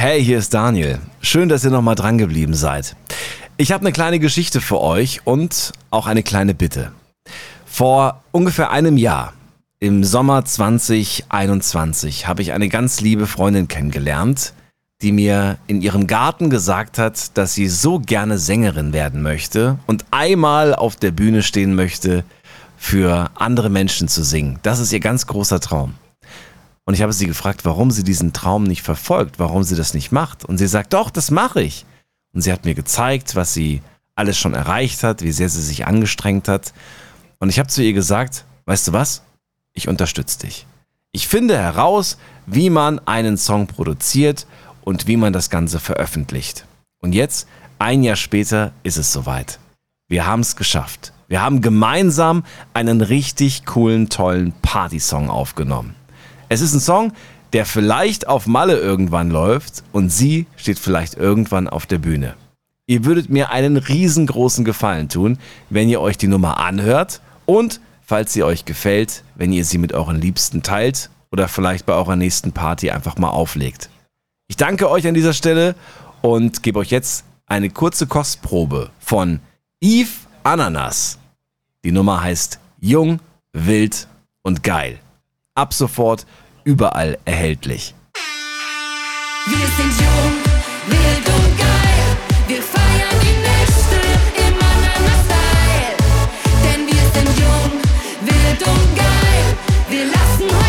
Hey, hier ist Daniel. Schön, dass ihr nochmal dran geblieben seid. Ich habe eine kleine Geschichte für euch und auch eine kleine Bitte. Vor ungefähr einem Jahr, im Sommer 2021, habe ich eine ganz liebe Freundin kennengelernt, die mir in ihrem Garten gesagt hat, dass sie so gerne Sängerin werden möchte und einmal auf der Bühne stehen möchte, für andere Menschen zu singen. Das ist ihr ganz großer Traum. Und ich habe sie gefragt, warum sie diesen Traum nicht verfolgt, warum sie das nicht macht. Und sie sagt, doch, das mache ich. Und sie hat mir gezeigt, was sie alles schon erreicht hat, wie sehr sie sich angestrengt hat. Und ich habe zu ihr gesagt, weißt du was? Ich unterstütze dich. Ich finde heraus, wie man einen Song produziert und wie man das Ganze veröffentlicht. Und jetzt, ein Jahr später, ist es soweit. Wir haben es geschafft. Wir haben gemeinsam einen richtig coolen, tollen Partysong aufgenommen. Es ist ein Song, der vielleicht auf Malle irgendwann läuft und sie steht vielleicht irgendwann auf der Bühne. Ihr würdet mir einen riesengroßen Gefallen tun, wenn ihr euch die Nummer anhört und, falls sie euch gefällt, wenn ihr sie mit euren Liebsten teilt oder vielleicht bei eurer nächsten Party einfach mal auflegt. Ich danke euch an dieser Stelle und gebe euch jetzt eine kurze Kostprobe von Eve Ananas. Die Nummer heißt Jung, Wild und Geil ab sofort überall erhältlich. Wir sind jung, wild und geil. Wir feiern die Nächte im Ananas-Style. Denn wir sind jung, wild und geil. Wir lassen heute